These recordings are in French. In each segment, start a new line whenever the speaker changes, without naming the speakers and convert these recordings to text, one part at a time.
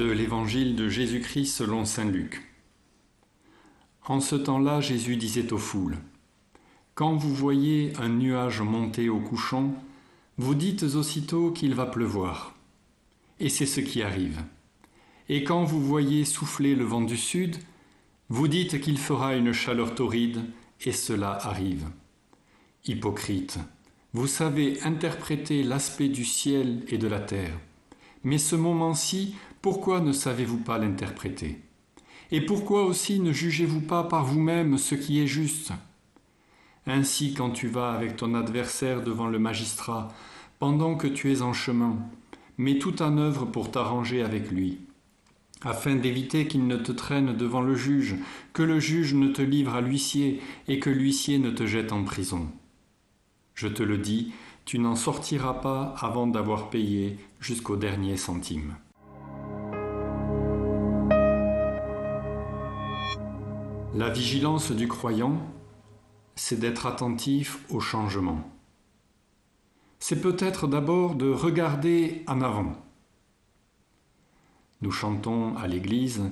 Évangile de Jésus-Christ selon Saint Luc. En ce temps-là, Jésus disait aux foules, Quand vous voyez un nuage monter au couchant, vous dites aussitôt qu'il va pleuvoir. Et c'est ce qui arrive. Et quand vous voyez souffler le vent du sud, vous dites qu'il fera une chaleur torride, et cela arrive. Hypocrite, vous savez interpréter l'aspect du ciel et de la terre. Mais ce moment-ci, pourquoi ne savez-vous pas l'interpréter? Et pourquoi aussi ne jugez-vous pas par vous-même ce qui est juste? Ainsi, quand tu vas avec ton adversaire devant le magistrat, pendant que tu es en chemin, mets tout en œuvre pour t'arranger avec lui, afin d'éviter qu'il ne te traîne devant le juge, que le juge ne te livre à l'huissier et que l'huissier ne te jette en prison. Je te le dis, tu n'en sortiras pas avant d'avoir payé jusqu'au dernier centime. La vigilance du croyant, c'est d'être attentif au changement. C'est peut-être d'abord de regarder en avant. Nous chantons à l'Église,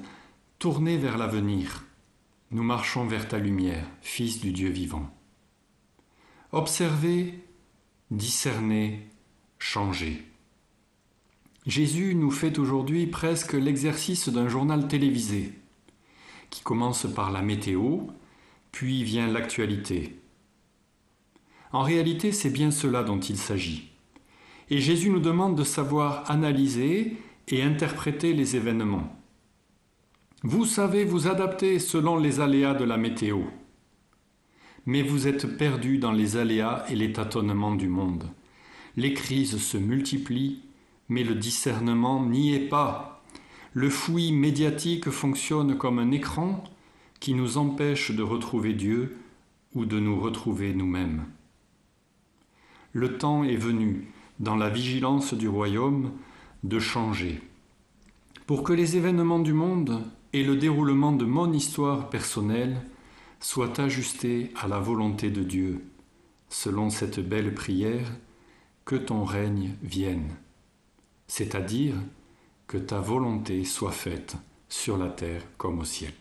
Tournez vers l'avenir, nous marchons vers ta lumière, Fils du Dieu vivant. Observez discerner, changer. Jésus nous fait aujourd'hui presque l'exercice d'un journal télévisé, qui commence par la météo, puis vient l'actualité. En réalité, c'est bien cela dont il s'agit. Et Jésus nous demande de savoir analyser et interpréter les événements. Vous savez vous adapter selon les aléas de la météo mais vous êtes perdu dans les aléas et les tâtonnements du monde. Les crises se multiplient, mais le discernement n'y est pas. Le fouillis médiatique fonctionne comme un écran qui nous empêche de retrouver Dieu ou de nous retrouver nous-mêmes. Le temps est venu, dans la vigilance du royaume, de changer. Pour que les événements du monde et le déroulement de mon histoire personnelle soit ajusté à la volonté de Dieu, selon cette belle prière, que ton règne vienne, c'est-à-dire que ta volonté soit faite sur la terre comme au ciel.